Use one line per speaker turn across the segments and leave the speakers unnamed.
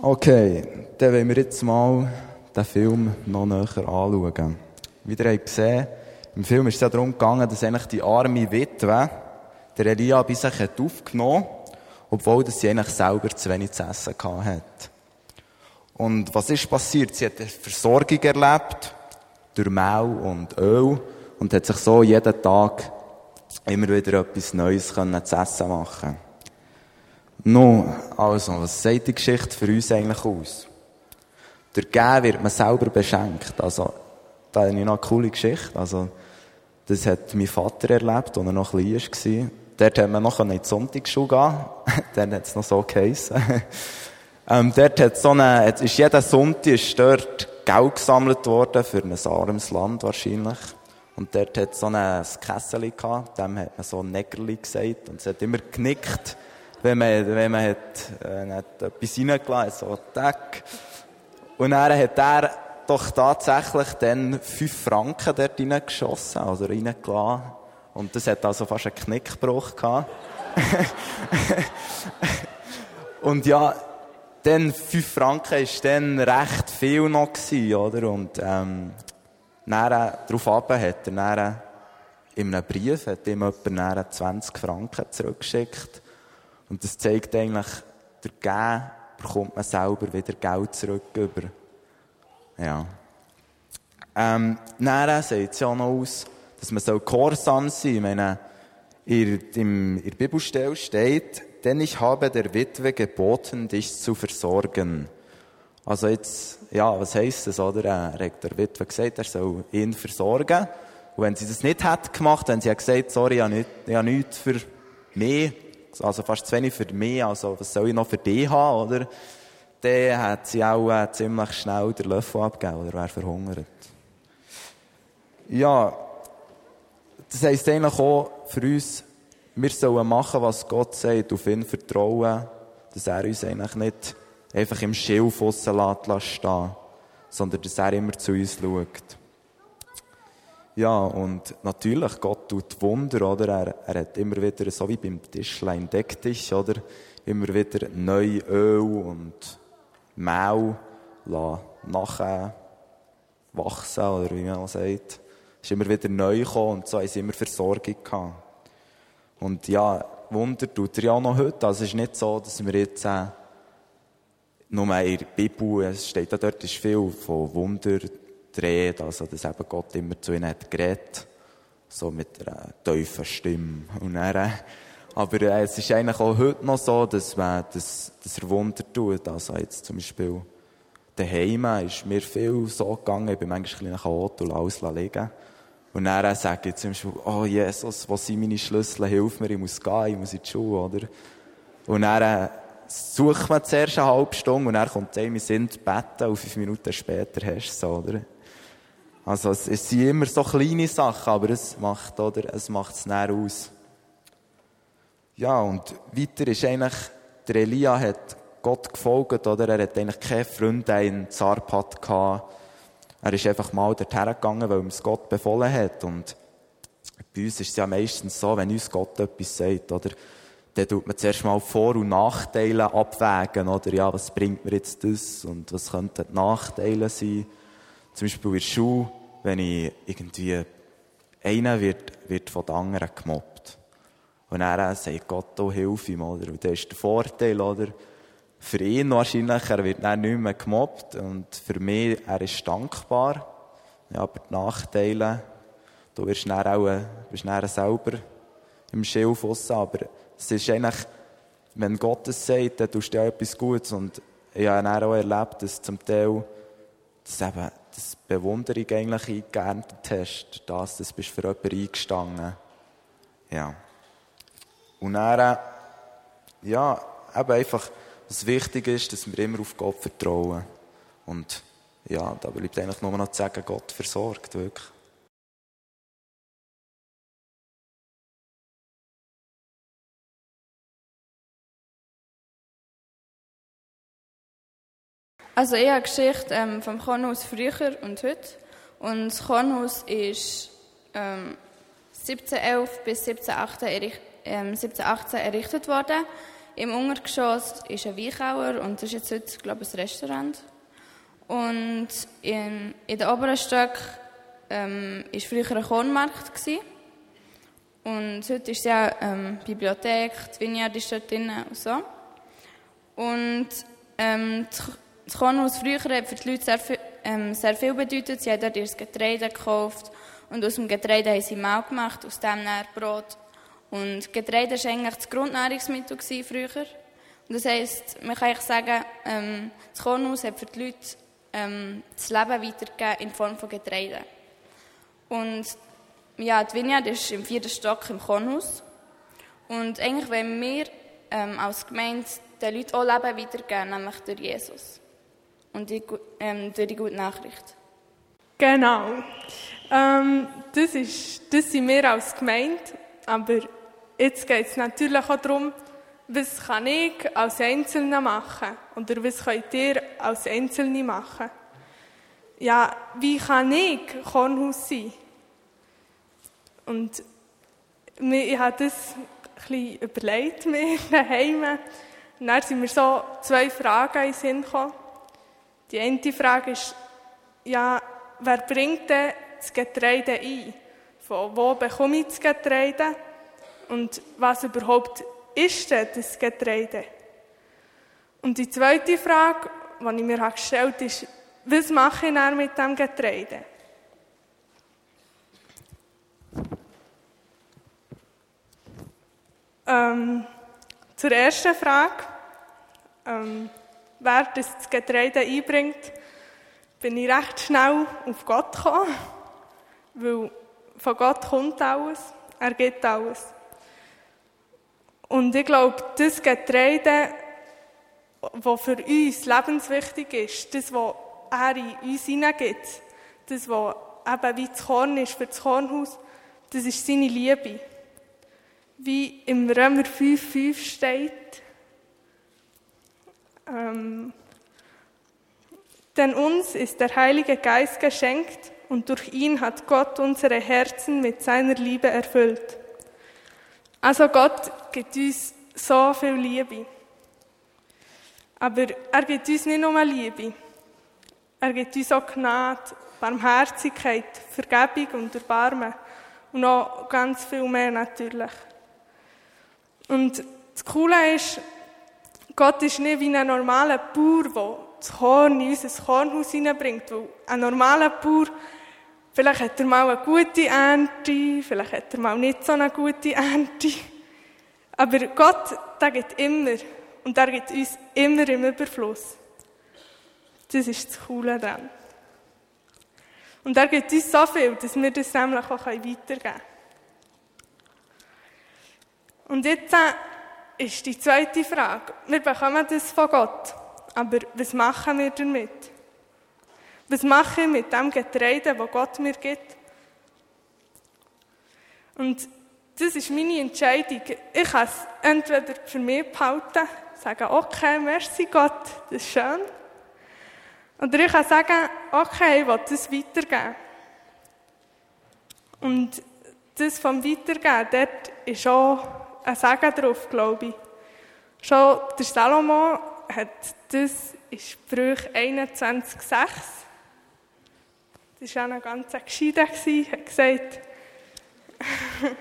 Okay, dann wollen wir jetzt mal den Film noch näher anschauen. Wie ihr habt gesehen, im Film ist es ja darum gegangen, dass eigentlich die arme Witwe der Elia bei sich hat aufgenommen obwohl sie eigentlich selber zu wenig zu essen hat. Und was ist passiert? Sie hat eine Versorgung erlebt durch Mehl und Öl und hat sich so jeden Tag immer wieder etwas Neues können zu essen machen. Nun, also, was sagt die Geschichte für uns eigentlich aus? Durch Gehen wird man selber beschenkt. Also, da noch eine coole Geschichte. Also, das hat mein Vater erlebt, als er noch klein war. Dort haben wir noch in die Sonntagsschule gehen. Dann hat es noch so geheissen. ähm, dort hat so eine, ist jeden Sonntag ist dort Geld gesammelt worden für ein armes Land wahrscheinlich. Und dort hat so ein Kessel gehabt, dem hat man so ein Nägerli gesagt. Und es hat immer genickt, wenn man, wenn man hat, äh, hat etwas reingelassen so Tack. Und dann hat er doch tatsächlich dann fünf Franken dort reingeschossen, also reingelassen. Und das hat also fast einen Knickbruch gehabt. und ja, dann fünf Franken ist dann recht viel noch gewesen, oder? Und, ähm, dann, darauf ab hat er dann in einem Brief, hat ihm jemand 20 Franken zurückgeschickt. Und das zeigt eigentlich, der Gehen bekommt man selber wieder Geld zurück über. Ja. Ähm, dann sieht es ja noch aus, dass man so gehorsam sein. Ich meine, in, in, in der Bibelstelle steht, denn ich habe der Witwe geboten, dich zu versorgen. Also jetzt, ja, was heisst das, oder? Er hat der Witwe gesagt, er soll ihn versorgen. Und wenn sie das nicht hat gemacht, wenn sie hat gesagt, sorry, ich habe nichts, ich habe nichts für mich, also fast zu wenig für mich, also was soll ich noch für dich haben, oder? Dann hat sie auch äh, ziemlich schnell den Löffel abgegeben, oder wäre verhungert. Ja, das heisst eigentlich auch für uns, wir sollen machen, was Gott sagt, auf ihn vertrauen, dass er uns eigentlich nicht einfach im Schilf stehen stehen sondern dass er immer zu uns schaut. Ja, und natürlich, Gott tut Wunder, oder? Er, er hat immer wieder, so wie beim Tischlein deck dich, oder? Immer wieder neu Öl und Mehl nachher wachsen, oder wie man sagt. Ist immer wieder neu gekommen und so haben sie immer Versorgung gehabt. Und ja, Wunder tut er ja auch noch heute. Also es ist nicht so, dass wir jetzt, äh, nur in der Bibel, es steht ja dort, ist viel von Wunder dreht, also dass eben Gott immer zu ihnen hat geredet, so mit einer tiefen Stimme. Und dann, äh, aber äh, es ist eigentlich auch heute noch so, dass, man, dass, dass er Wunder tut. Also jetzt zum Beispiel daheim ist mir viel so gegangen, ich bin manchmal ein Auto und alles liegen. Und dann äh, sage ich zum Beispiel, oh Jesus, wo sind meine Schlüssel, hilf mir, ich muss gehen, ich muss in die Schule, oder? Und dann sucht man zuerst eine halbe Stunde und dann kommt einem in Sinn, beten und fünf Minuten später hast du es, oder? Also es, es, sind immer so kleine Sachen, aber es macht, oder, es macht es näher aus. Ja, und weiter ist eigentlich, der Elia hat Gott gefolgt, oder? Er hat eigentlich keine Freunde in Zarpat gehabt. Er ist einfach mal dorthin gegangen, weil ihm es Gott befohlen hat. Und bei uns ist es ja meistens so, wenn uns Gott etwas sagt, oder? Dann tut man zuerst mal Vor- und Nachteile abwägen, oder? Ja, was bringt mir jetzt das? Und was könnten die Nachteile sein? Zum Beispiel in der Schule wenn ich irgendwie, einer wird, wird von den anderen gemobbt. Und er sagt Gott, oh, hilf ihm, oder? Und das ist der Vorteil, oder? Für ihn wahrscheinlich, er wird dann nicht mehr gemobbt. Und für mich, er ist dankbar. Ja, aber die Nachteile, du wirst dann auch, bist dann selber im Schilf raus. Aber es ist eigentlich, wenn Gott es sagt, dann tust du ja etwas Gutes. Und ich habe dann auch erlebt, dass zum Teil, dass eben dass Bewunderung eigentlich eingeerntet hast, dass das bist für jemanden eingestanden. Ja. Und dann, ja, eben einfach, was wichtig ist, dass wir immer auf Gott vertrauen. Und ja, da bleibt eigentlich nur noch zu sagen, Gott versorgt wirklich.
Also ich habe Geschichte ähm, vom Kornhaus früher und heute. Und das Kornhaus ist ähm, 1711 bis 1718, erricht, ähm, 1718 errichtet worden. Im Untergeschoss ist ein Weichauer und das ist jetzt heute, glaube ich, ein Restaurant. Und in, in den oberen Stock ähm, ist früher ein Kornmarkt gewesen. Und heute ist ja ähm, Bibliothek, die Vineyard ist dort drin und so. Und ähm, das Kornhaus früher hat für die Leute sehr viel, ähm, sehr viel bedeutet. Sie haben dort ihr Getreide gekauft und aus dem Getreide haben sie Mehl gemacht, aus dem dann Brot. Und Getreide war eigentlich das Grundnahrungsmittel früher. Und das heisst, man kann eigentlich sagen, ähm, das Kornhaus hat für die Leute ähm, das Leben weitergegeben in Form von Getreide. Und ja, die Vineyard ist im vierten Stock im Kornhaus. Und eigentlich wollen wir ähm, als Gemeinde den Leuten auch Leben weitergeben, nämlich durch Jesus. Und die, ähm, durch die gute Nachricht.
Genau. Ähm, das, ist, das sind wir als Gemeinde. Aber jetzt geht es natürlich auch darum, was kann ich als Einzelner machen? Oder was könnt ihr als Einzelne machen? Ja, wie kann ich Kornhaus sein? Und ich habe das ein überlegt, mir daheim. Und dann sind mir so zwei Fragen in den Sinn gekommen. Die eine Frage ist, ja, wer bringt denn das Getreide ein? Von wo bekomme ich das Getreide? Und was überhaupt ist denn das Getreide? Und die zweite Frage, die ich mir gestellt habe, ist, was mache ich dann mit dem Getreide? Ähm, zur ersten Frage, ähm, wer das Getreide einbringt, bin ich recht schnell auf Gott gekommen, weil von Gott kommt alles, er gibt alles. Und ich glaube, das Getreide, das für uns lebenswichtig ist, das, was er in uns hineingibt, das, was eben wie das Korn ist für das Kornhaus, das ist seine Liebe. Wie im Römer 5,5 steht, ähm, denn uns ist der Heilige Geist geschenkt und durch ihn hat Gott unsere Herzen mit seiner Liebe erfüllt. Also Gott gibt uns so viel Liebe. Aber er gibt uns nicht nur Liebe. Er gibt uns auch Gnade, Barmherzigkeit, Vergebung und Erbarmen. Und noch ganz viel mehr natürlich. Und das Coole ist, Gott ist nicht wie ein normaler Bauer, der das Korn in unser Kornhaus hineinbringt. Weil ein normaler Bauer, vielleicht hat er mal eine gute Ernte, vielleicht hat er mal nicht so eine gute Ernte. Aber Gott, der gibt immer. Und er gibt uns immer im Überfluss. Das ist das Coole daran. Und er gibt uns so viel, dass wir das nämlich auch weitergeben können. Und jetzt ist die zweite Frage. Wir bekommen das von Gott. Aber was machen wir damit? Was mache ich mit dem Getreide, das Gott mir gibt? Und das ist meine Entscheidung. Ich kann es entweder für mich behalten, sagen, okay, merci Gott, das ist schön. Oder ich kann sagen, okay, ich will das weitergeben. Und das vom Weitergeben, dort ist auch ein Segen drauf, glaube ich. Schon der Salomo hat das in Sprüche 21,6, das war auch ein ganz Gescheiter, hat gesagt,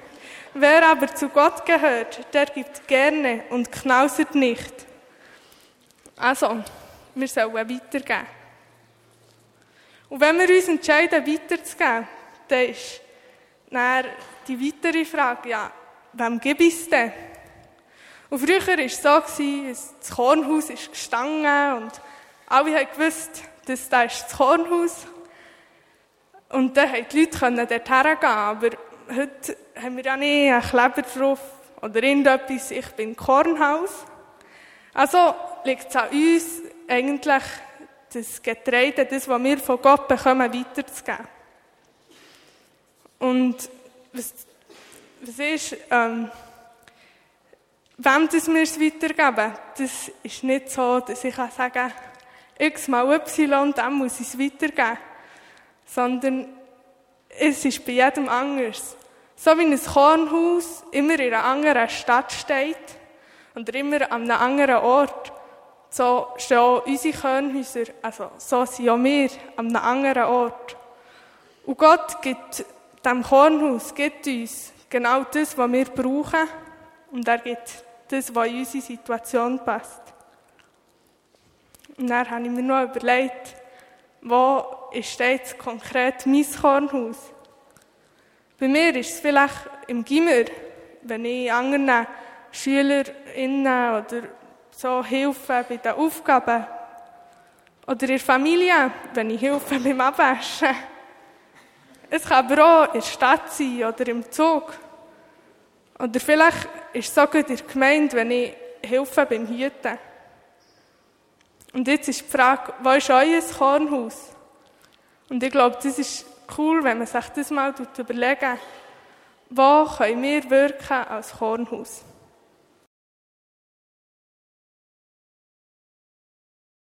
wer aber zu Gott gehört, der gibt gerne und knausert nicht. Also, wir sollen weitergeben. Und wenn wir uns entscheiden, weiterzugeben, dann ist dann die weitere Frage, ja, wem gebe ich es denn? Und früher war es so, das Kornhaus ist gestanden und alle gewusst, dass das das Kornhaus Und dann konnten die Leute dort hergehen. Aber heute haben wir ja nicht einen Kleber drauf oder irgendetwas, ich bin Kornhaus. Also liegt es an uns, eigentlich das Getreide, das, was wir von Gott bekommen, weiterzugeben. Und was was ist, ähm, wem das wir es weitergeben, das ist nicht so, dass ich kann sagen, x mal y, dem muss ich es weitergeben. Sondern es ist bei jedem anders. So wie ein Kornhaus immer in einer anderen Stadt steht oder immer an einem anderen Ort. So stehen auch unsere Kornhäuser, also so sind auch wir an einem anderen Ort. Und Gott gibt dem Kornhaus, gibt uns genau das, was wir brauchen. Und er gibt das, was in unsere Situation passt. Und dann habe ich mir noch überlegt, wo ist jetzt konkret mein Kornhaus? Bei mir ist es vielleicht im Gimmer, wenn ich anderen SchülerInnen oder so helfe bei den Aufgaben. Oder in der Familie, wenn ich helfe beim Abwaschen. Es kann aber auch in der Stadt sein oder im Zug. Oder vielleicht ist es sogar in der Gemeinde, wenn ich helfe beim Hüten. Und jetzt ist die Frage, wo ist euer Kornhaus? Und ich glaube, das ist cool, wenn man sich das mal überlegen, wo können wir wirken als Kornhaus?